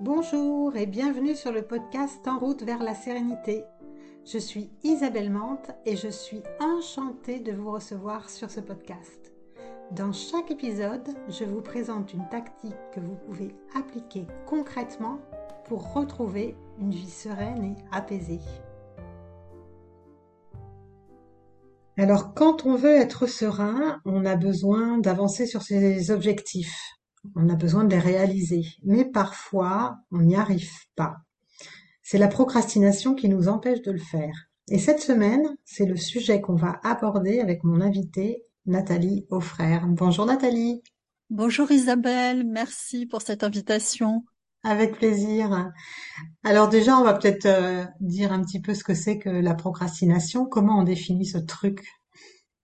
Bonjour et bienvenue sur le podcast En route vers la sérénité. Je suis Isabelle Mante et je suis enchantée de vous recevoir sur ce podcast. Dans chaque épisode, je vous présente une tactique que vous pouvez appliquer concrètement pour retrouver une vie sereine et apaisée. Alors quand on veut être serein, on a besoin d'avancer sur ses objectifs on a besoin de les réaliser. Mais parfois, on n'y arrive pas. C'est la procrastination qui nous empêche de le faire. Et cette semaine, c'est le sujet qu'on va aborder avec mon invitée, Nathalie Offrère. Bonjour Nathalie. Bonjour Isabelle, merci pour cette invitation. Avec plaisir. Alors déjà, on va peut-être euh, dire un petit peu ce que c'est que la procrastination, comment on définit ce truc?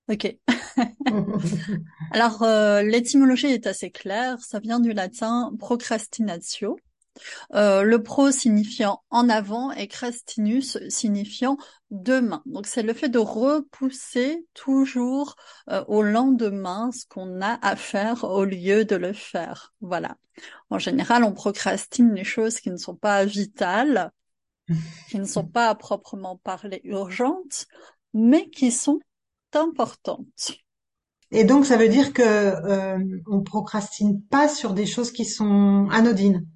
Ok. Alors, euh, l'étymologie est assez claire. Ça vient du latin procrastinatio. Euh, le pro signifiant en avant et crastinus signifiant demain. Donc c'est le fait de repousser toujours euh, au lendemain ce qu'on a à faire au lieu de le faire. Voilà. En général, on procrastine les choses qui ne sont pas vitales, qui ne sont pas à proprement parler urgentes, mais qui sont importante. Et donc, ça veut dire que euh, on procrastine pas sur des choses qui sont anodines.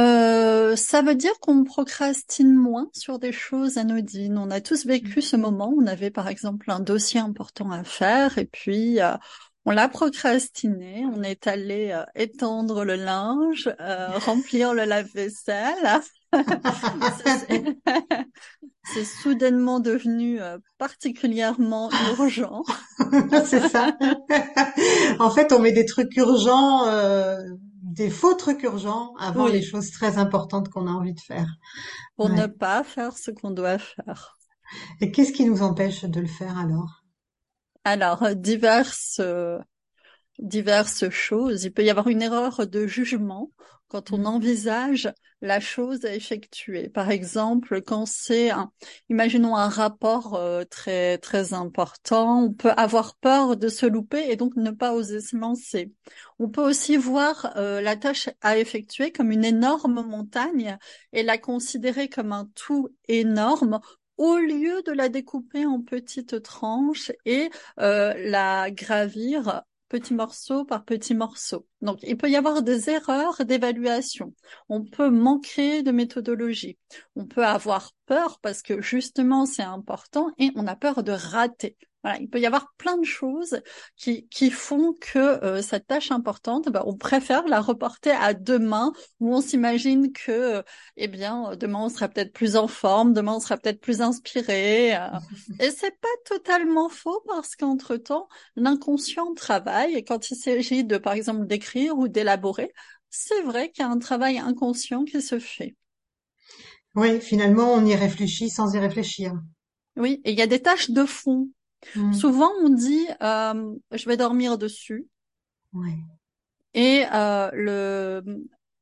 Euh, ça veut dire qu'on procrastine moins sur des choses anodines. On a tous vécu ce moment. On avait par exemple un dossier important à faire et puis euh, on l'a procrastiné. On est allé euh, étendre le linge, remplir le lave-vaisselle. C'est soudainement devenu euh, particulièrement urgent. c'est ça. en fait, on met des trucs urgents, euh, des faux trucs urgents avant les choses très importantes qu'on a envie de faire. Pour ne pas faire ce qu'on doit faire. Et qu'est-ce qui nous empêche de le faire alors? Alors, diverses diverses choses. Il peut y avoir une erreur de jugement quand on mm. envisage la chose à effectuer. Par exemple, quand c'est un, imaginons un rapport euh, très très important, on peut avoir peur de se louper et donc ne pas oser se lancer. On peut aussi voir euh, la tâche à effectuer comme une énorme montagne et la considérer comme un tout énorme au lieu de la découper en petites tranches et euh, la gravir petit morceau par petit morceau. Donc, il peut y avoir des erreurs d'évaluation. On peut manquer de méthodologie. On peut avoir peur parce que justement c'est important et on a peur de rater. Voilà, il peut y avoir plein de choses qui, qui font que euh, cette tâche importante, bah, on préfère la reporter à demain, où on s'imagine que, euh, eh bien, demain on sera peut-être plus en forme, demain on sera peut-être plus inspiré. Euh. et c'est pas totalement faux parce qu'entre temps, l'inconscient travaille et quand il s'agit de, par exemple, d'écrire ou d'élaborer, c'est vrai qu'il y a un travail inconscient qui se fait. Oui, finalement, on y réfléchit sans y réfléchir. Oui, et il y a des tâches de fond Mm. Souvent, on dit euh, je vais dormir dessus. Ouais. Et euh, le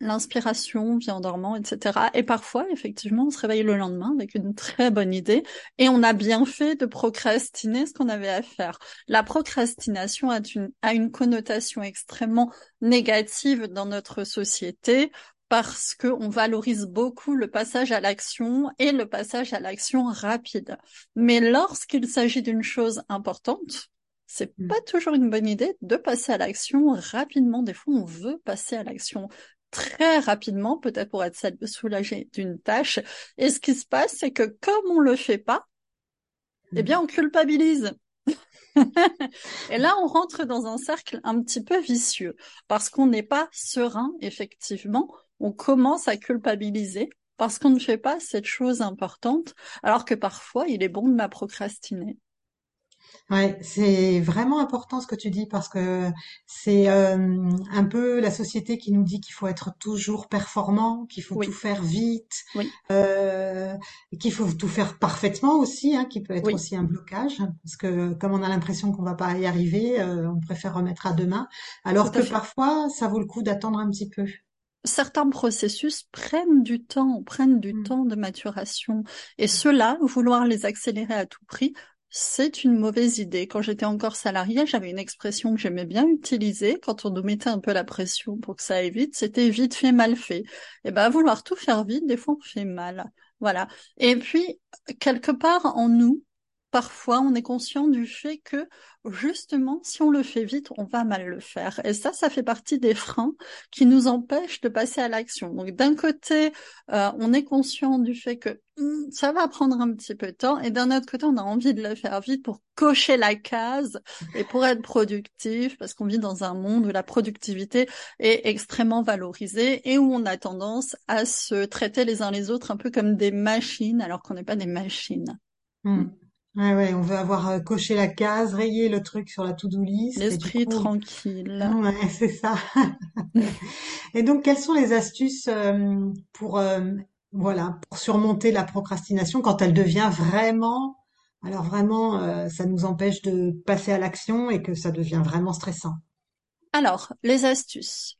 l'inspiration vient en dormant, etc. Et parfois, effectivement, on se réveille le lendemain avec une très bonne idée et on a bien fait de procrastiner ce qu'on avait à faire. La procrastination a une, a une connotation extrêmement négative dans notre société parce qu'on valorise beaucoup le passage à l'action et le passage à l'action rapide. Mais lorsqu'il s'agit d'une chose importante, c'est mm. pas toujours une bonne idée de passer à l'action rapidement. Des fois, on veut passer à l'action très rapidement, peut-être pour être soulagé d'une tâche. Et ce qui se passe, c'est que comme on le fait pas, eh mm. bien, on culpabilise. et là, on rentre dans un cercle un petit peu vicieux parce qu'on n'est pas serein, effectivement on commence à culpabiliser parce qu'on ne fait pas cette chose importante, alors que parfois il est bon de la procrastiner. Ouais, c'est vraiment important ce que tu dis parce que c'est euh, un peu la société qui nous dit qu'il faut être toujours performant, qu'il faut tout faire vite, euh, qu'il faut tout faire parfaitement aussi, hein, qui peut être aussi un blocage parce que comme on a l'impression qu'on va pas y arriver, euh, on préfère remettre à demain, alors que parfois ça vaut le coup d'attendre un petit peu certains processus prennent du temps, prennent du mmh. temps de maturation. Et ceux-là, vouloir les accélérer à tout prix, c'est une mauvaise idée. Quand j'étais encore salariée, j'avais une expression que j'aimais bien utiliser quand on nous mettait un peu la pression pour que ça aille vite, c'était vite fait, mal fait. Et eh ben, vouloir tout faire vite, des fois on fait mal. Voilà. Et puis, quelque part en nous, parfois on est conscient du fait que justement, si on le fait vite, on va mal le faire. Et ça, ça fait partie des freins qui nous empêchent de passer à l'action. Donc d'un côté, euh, on est conscient du fait que hmm, ça va prendre un petit peu de temps, et d'un autre côté, on a envie de le faire vite pour cocher la case et pour être productif, parce qu'on vit dans un monde où la productivité est extrêmement valorisée et où on a tendance à se traiter les uns les autres un peu comme des machines, alors qu'on n'est pas des machines. Hmm. Ouais, ouais, on veut avoir euh, coché la case, rayé le truc sur la to-do list. L'esprit tranquille. Ouais, c'est ça. Et donc, quelles sont les astuces euh, pour, euh, voilà, pour surmonter la procrastination quand elle devient vraiment, alors vraiment, ça nous empêche de passer à l'action et que ça devient vraiment stressant? Alors, les astuces.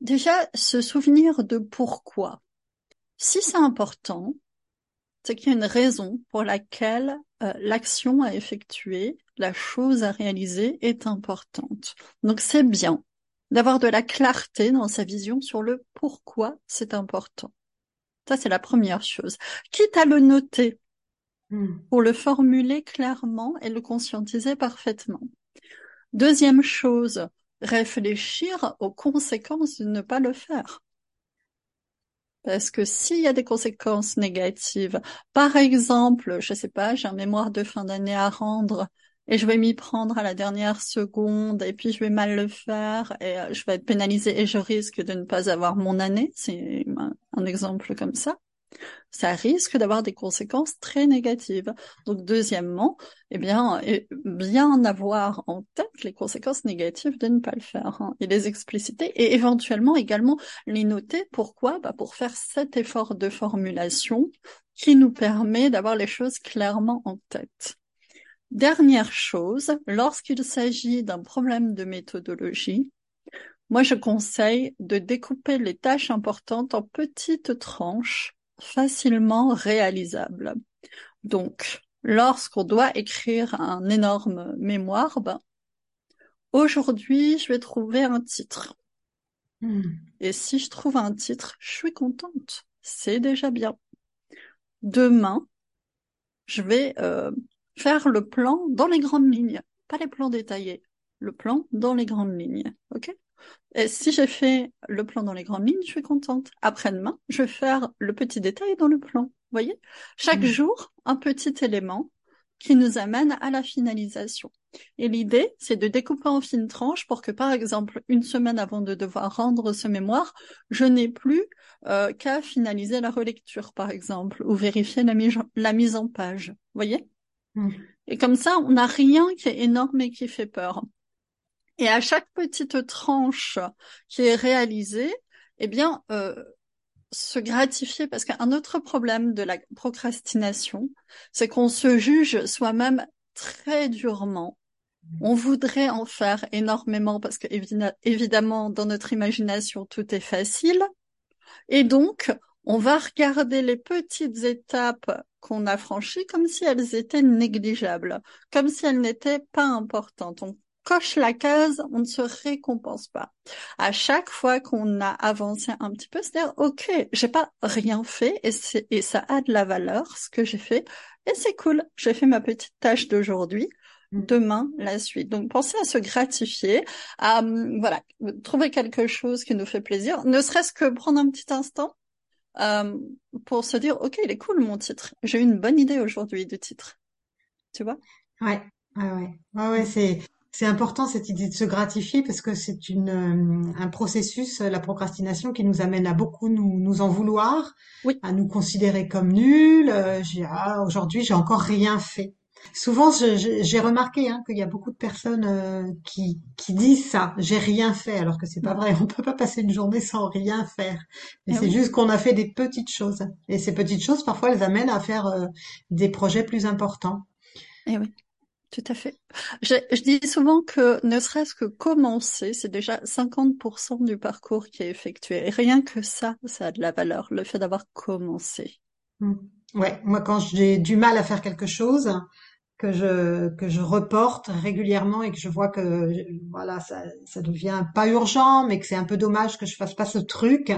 Déjà, se souvenir de pourquoi. Si c'est important, c'est qu'il y a une raison pour laquelle euh, l'action à effectuer, la chose à réaliser est importante. Donc c'est bien d'avoir de la clarté dans sa vision sur le pourquoi c'est important. Ça, c'est la première chose. Quitte à le noter hmm. pour le formuler clairement et le conscientiser parfaitement. Deuxième chose, réfléchir aux conséquences de ne pas le faire. Parce que s'il y a des conséquences négatives, par exemple, je sais pas, j'ai un mémoire de fin d'année à rendre et je vais m'y prendre à la dernière seconde et puis je vais mal le faire et euh, je vais être pénalisée et je risque de ne pas avoir mon année. C'est un exemple comme ça ça risque d'avoir des conséquences très négatives. Donc, deuxièmement, eh bien, bien avoir en tête les conséquences négatives de ne pas le faire hein, et les expliciter et éventuellement également les noter. Pourquoi? Bah Pour faire cet effort de formulation qui nous permet d'avoir les choses clairement en tête. Dernière chose, lorsqu'il s'agit d'un problème de méthodologie, moi je conseille de découper les tâches importantes en petites tranches facilement réalisable. Donc, lorsqu'on doit écrire un énorme mémoire, ben, aujourd'hui, je vais trouver un titre. Hmm. Et si je trouve un titre, je suis contente. C'est déjà bien. Demain, je vais euh, faire le plan dans les grandes lignes, pas les plans détaillés. Le plan dans les grandes lignes. OK? Et si j'ai fait le plan dans les grandes lignes, je suis contente. Après-demain, je vais faire le petit détail dans le plan. Vous voyez? Chaque mmh. jour, un petit élément qui nous amène à la finalisation. Et l'idée, c'est de découper en fines tranches pour que, par exemple, une semaine avant de devoir rendre ce mémoire, je n'ai plus euh, qu'à finaliser la relecture, par exemple, ou vérifier la, la mise en page. Vous voyez? Mmh. Et comme ça, on n'a rien qui est énorme et qui fait peur. Et à chaque petite tranche qui est réalisée, eh bien, euh, se gratifier, parce qu'un autre problème de la procrastination, c'est qu'on se juge soi-même très durement. On voudrait en faire énormément parce que évidemment, dans notre imagination, tout est facile. Et donc, on va regarder les petites étapes qu'on a franchies comme si elles étaient négligeables, comme si elles n'étaient pas importantes coche la case, on ne se récompense pas. À chaque fois qu'on a avancé un petit peu, c'est-à-dire, OK, j'ai pas rien fait et, et ça a de la valeur, ce que j'ai fait, et c'est cool, j'ai fait ma petite tâche d'aujourd'hui. Mm. Demain, la suite. Donc, pensez à se gratifier, à hum, voilà, trouver quelque chose qui nous fait plaisir, ne serait-ce que prendre un petit instant euh, pour se dire, ok, il est cool mon titre. J'ai eu une bonne idée aujourd'hui du titre. Tu vois? Ouais, ouais, ouais, ouais c'est c'est important cette idée de se gratifier parce que c'est une euh, un processus, la procrastination, qui nous amène à beaucoup nous, nous en vouloir, à nous considérer comme nuls. Euh, ah, aujourd'hui, j'ai encore rien fait. Souvent, j'ai remarqué hein, qu'il y a beaucoup de personnes euh, qui, qui disent ça, j'ai rien fait, alors que c'est pas vrai. On peut pas passer une journée sans rien faire. Mais eh c'est juste qu'on a fait des petites choses. Et ces petites choses, parfois, elles amènent à faire des projets plus importants. Et eh oui. Tout à fait. Je, dis souvent que ne serait-ce que commencer, c'est déjà 50% du parcours qui est effectué. Et rien que ça, ça a de la valeur, le fait d'avoir commencé. Mmh. Ouais, moi quand j'ai du mal à faire quelque chose, que je que je reporte régulièrement et que je vois que voilà ça ça devient pas urgent mais que c'est un peu dommage que je fasse pas ce truc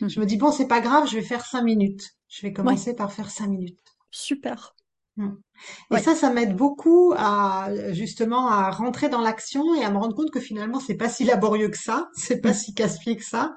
mmh. je me dis bon c'est pas grave je vais faire cinq minutes je vais commencer par faire cinq minutes super mmh. Et ça, ça m'aide beaucoup à justement à rentrer dans l'action et à me rendre compte que finalement c'est pas si laborieux que ça, c'est pas mmh. si casse-pied que ça.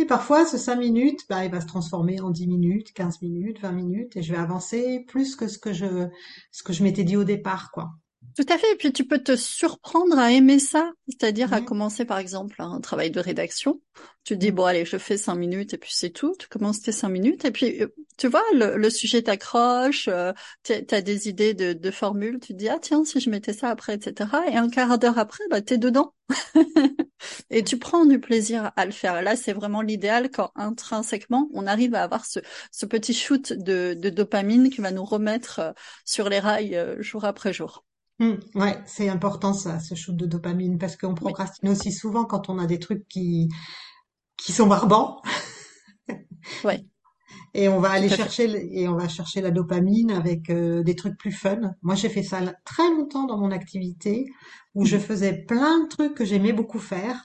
Et parfois, ce 5 minutes, bah, il va se transformer en 10 minutes, 15 minutes, 20 minutes, et je vais avancer plus que ce que je, ce que je m'étais dit au départ, quoi. Tout à fait. Et puis tu peux te surprendre à aimer ça, c'est-à-dire à commencer par exemple un travail de rédaction. Tu te dis bon allez, je fais cinq minutes et puis c'est tout. Tu commences tes cinq minutes et puis euh, tu vois le, sujet t'accroche, euh, tu as des idées de, de formules. Tu te dis ah tiens si je mettais ça après etc. Et un quart d'heure après bah t'es dedans et tu prends du plaisir à le faire. Là c'est vraiment l'idéal quand intrinsèquement on arrive à avoir ce, ce petit shoot de, de dopamine qui va nous remettre euh, sur les rails jour après jour. Mmh, ouais, c'est important ça, ce shoot de dopamine, parce qu'on procrastine aussi souvent quand on a des trucs qui qui sont barbants. ouais. Et on va aller chercher et on va chercher la dopamine avec euh, des trucs plus fun. Moi, j'ai fait ça très longtemps dans mon activité où je mmh. faisais plein de trucs que j'aimais beaucoup faire.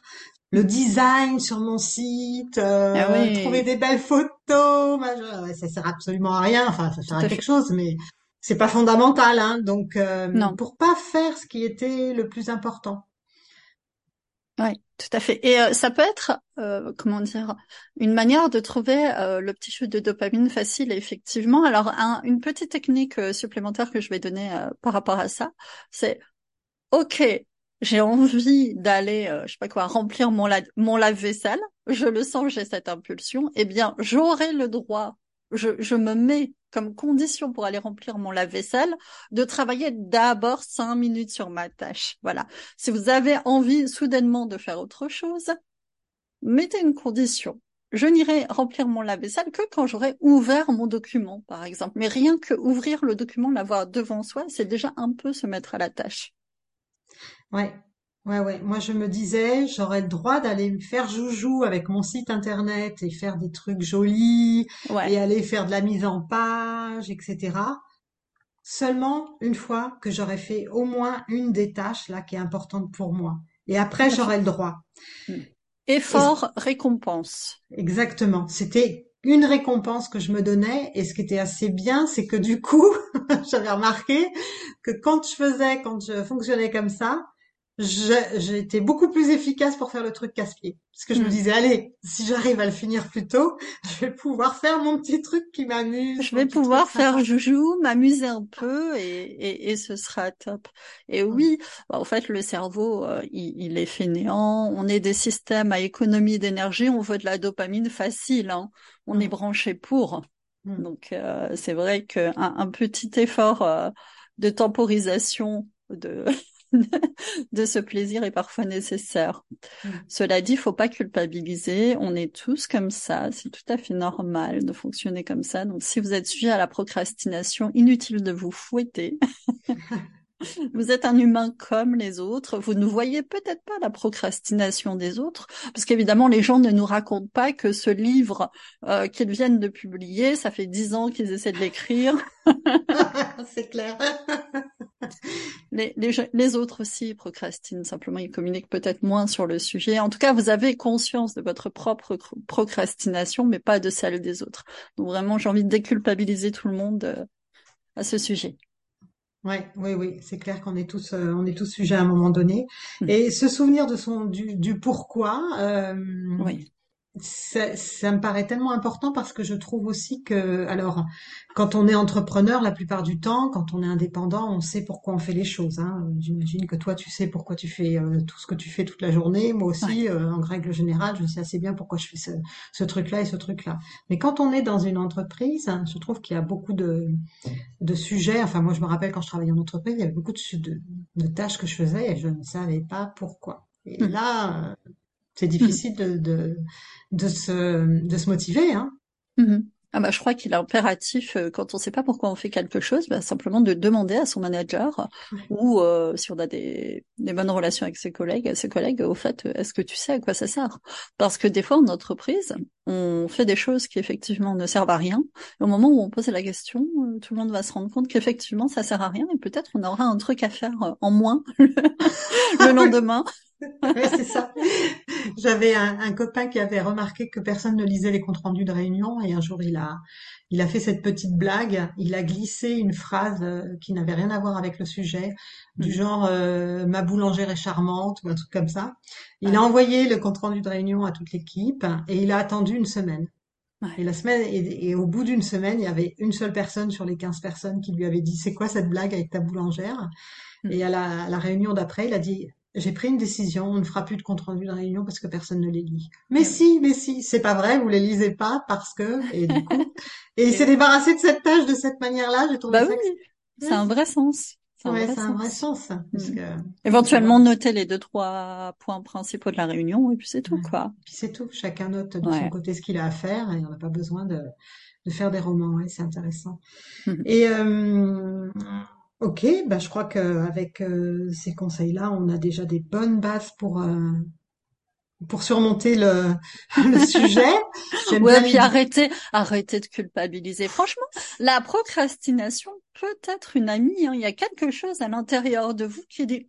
Le design sur mon site, euh, ah trouver des belles photos, ça sert absolument à rien. Enfin, ça sert à quelque chose, mais c'est pas fondamental, hein, donc euh, non. pour pas faire ce qui était le plus important. Oui, tout à fait. Et euh, ça peut être, euh, comment dire, une manière de trouver euh, le petit chute de dopamine facile. Effectivement. Alors, une petite technique supplémentaire que je vais donner par rapport à ça, c'est OK. J'ai envie d'aller, je sais pas quoi, remplir mon, mon lave-vaisselle. Je le sens, j'ai cette impulsion. Eh bien, j'aurai le droit. Je, je me mets comme condition pour aller remplir mon lave-vaisselle de travailler d'abord cinq minutes sur ma tâche. Voilà. Si vous avez envie soudainement de faire autre chose, mettez une condition. Je n'irai remplir mon lave-vaisselle que quand j'aurai ouvert mon document, par exemple. Mais rien que ouvrir le document, l'avoir devant soi, c'est déjà un peu se mettre à la tâche. Ouais, Ouais, ouais. Moi, je me disais, j'aurais le droit d'aller me faire joujou avec mon site internet et faire des trucs jolis et aller faire de la mise en page, etc. Seulement une fois que j'aurais fait au moins une des tâches là qui est importante pour moi. Et après, j'aurais le droit. Hmm. Effort, récompense. Exactement. C'était une récompense que je me donnais et ce qui était assez bien, c'est que du coup, j'avais remarqué que quand je faisais, quand je fonctionnais comme ça, j'ai été beaucoup plus efficace pour faire le truc casse-pied. Parce que je me mm. disais, allez, si j'arrive à le finir plus tôt, je vais pouvoir faire mon petit truc qui m'amuse. Je vais pouvoir faire joujou, m'amuser un peu et, et, et, ce sera top. Et oui, bah, en fait, le cerveau, euh, il, il, est fainéant. On est des systèmes à économie d'énergie. On veut de la dopamine facile. Hein. On est mm. branché pour. Mm. Donc, euh, c'est vrai qu'un un petit effort euh, de temporisation de de ce plaisir est parfois nécessaire. Mm. Cela dit, il faut pas culpabiliser. On est tous comme ça. C'est tout à fait normal de fonctionner comme ça. Donc, si vous êtes sujet à la procrastination, inutile de vous fouetter. Vous êtes un humain comme les autres. Vous ne voyez peut-être pas la procrastination des autres, parce qu'évidemment, les gens ne nous racontent pas que ce livre euh, qu'ils viennent de publier, ça fait dix ans qu'ils essaient de l'écrire. C'est clair. les, les, les, autres aussi procrastinent, simplement ils communiquent peut-être moins sur le sujet. En tout cas, vous avez conscience de votre propre procrastination, mais pas de celle des autres. Donc vraiment, j'ai envie de déculpabiliser tout le monde euh, à ce sujet. Ouais, oui, oui, c'est clair qu'on est tous, euh, on est tous sujets à un moment donné. Mmh. Et se souvenir de son, du, du pourquoi, euh, oui ça, ça, me paraît tellement important parce que je trouve aussi que, alors, quand on est entrepreneur, la plupart du temps, quand on est indépendant, on sait pourquoi on fait les choses. Hein. J'imagine que toi, tu sais pourquoi tu fais euh, tout ce que tu fais toute la journée. Moi aussi, euh, en règle générale, je sais assez bien pourquoi je fais ce, ce truc-là et ce truc-là. Mais quand on est dans une entreprise, je trouve qu'il y a beaucoup de, de sujets. Enfin, moi, je me rappelle quand je travaillais en entreprise, il y avait beaucoup de, de, de tâches que je faisais et je ne savais pas pourquoi. Et mmh. là, c'est difficile de, de, de, se, de se motiver. Hein. Mm-hmm. Ah bah, je crois qu'il est impératif, euh, quand on ne sait pas pourquoi on fait quelque chose, bah, simplement de demander à son manager ou euh, si on a des, des, bonnes relations avec ses collègues, ses collègues, au fait, est-ce que tu sais à quoi ça sert? Parce que des fois en entreprise, on fait des choses qui effectivement ne servent à rien. Et au moment où on pose la question, euh, tout le monde va se rendre compte qu'effectivement ça sert à rien et peut-être on aura un truc à faire euh, en moins le lendemain. oui, c'est ça. J'avais un, un, copain qui avait remarqué que personne ne lisait les comptes rendus de réunion et un jour il a il a fait cette petite blague, il a glissé une phrase euh, qui n'avait rien à voir avec le sujet, du mm. genre euh, ma boulangère est charmante ou un truc comme ça. Il a envoyé le compte rendu de réunion à toute l'équipe et il a attendu une semaine. Et la semaine et, au bout d'une semaine, il y avait une seule personne sur les 15 personnes qui lui avait dit c'est quoi cette blague avec ta boulangère? Mm. Et à la, la réunion d'après, il a dit j'ai pris une décision, on ne fera plus de compte rendu de réunion parce que personne ne les lit. Mais si, mais si, c'est pas vrai, vous les lisez pas parce que, et du coup, et il s'est débarrassé de cette tâche de cette manière-là, j'ai trouvé bah oui, c'est un vrai sens. Ouais, c'est un vrai sens. Parce mm. que, Éventuellement noter les deux trois points principaux de la réunion et puis c'est tout quoi. Puis c'est tout. Chacun note de son côté ce qu'il a à faire et on n'a pas besoin de, de faire des romans. Ouais, c'est intéressant. Mm-hmm. Et euh, Ok, bah je crois qu'avec euh, ces conseils-là, on a déjà des bonnes bases pour euh, pour surmonter le, le sujet. Ouais, puis arrêtez, arrêtez de culpabiliser. Franchement, la procrastination peut être une amie. Hein. Il y a quelque chose à l'intérieur de vous qui dit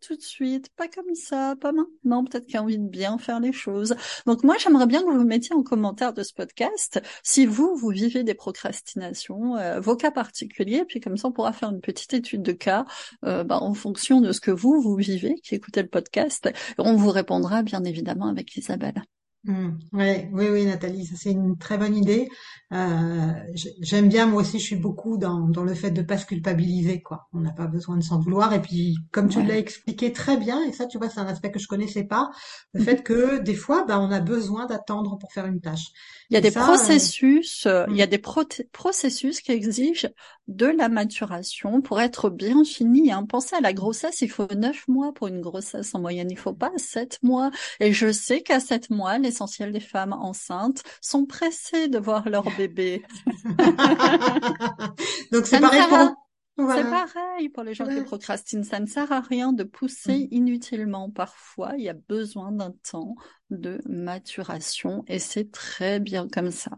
tout de suite, pas comme ça, pas maintenant, peut-être qu'il a envie de bien faire les choses. Donc moi, j'aimerais bien que vous mettiez en commentaire de ce podcast si vous, vous vivez des procrastinations, euh, vos cas particuliers, puis comme ça, on pourra faire une petite étude de cas euh, bah, en fonction de ce que vous, vous vivez, qui écoutez le podcast. On vous répondra bien évidemment avec Isabelle. Mmh. oui, oui, Nathalie, ça c'est une très bonne idée. Euh, j'aime bien, moi aussi, je suis beaucoup dans, dans le fait de pas se culpabiliser, quoi. On n'a pas besoin de s'en vouloir. Et puis, comme tu l'as expliqué très bien, et ça, tu vois, c'est un aspect que je connaissais pas, le mmh fait que des fois, bah, on a besoin d'attendre pour faire une tâche. Il y a des processus, euh, il y a des processus qui exigent de la maturation pour être bien fini. Hein. Pensez à la grossesse, il faut neuf mois pour une grossesse en moyenne, il faut pas sept mois. Et je sais qu'à sept mois, l'essentiel des femmes enceintes sont pressées de voir leur bébé. Donc c'est pareil pour c'est pareil pour les gens qui procrastinent. Ça ne sert à rien de pousser mm. inutilement. Parfois, il y a besoin d'un temps de maturation et c'est très bien comme ça.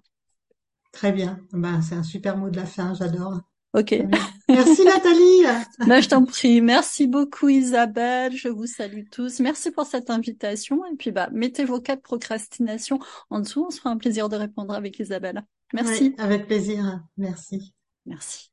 Très bien. Ben, c'est un super mot de la fin. J'adore. Ok. Merci Nathalie. ben, je t'en prie. Merci beaucoup Isabelle. Je vous salue tous. Merci pour cette invitation. Et puis, bah, mettez vos cas de procrastination en dessous. On se fera un plaisir de répondre avec Isabelle. Merci. avec plaisir. Merci. Merci.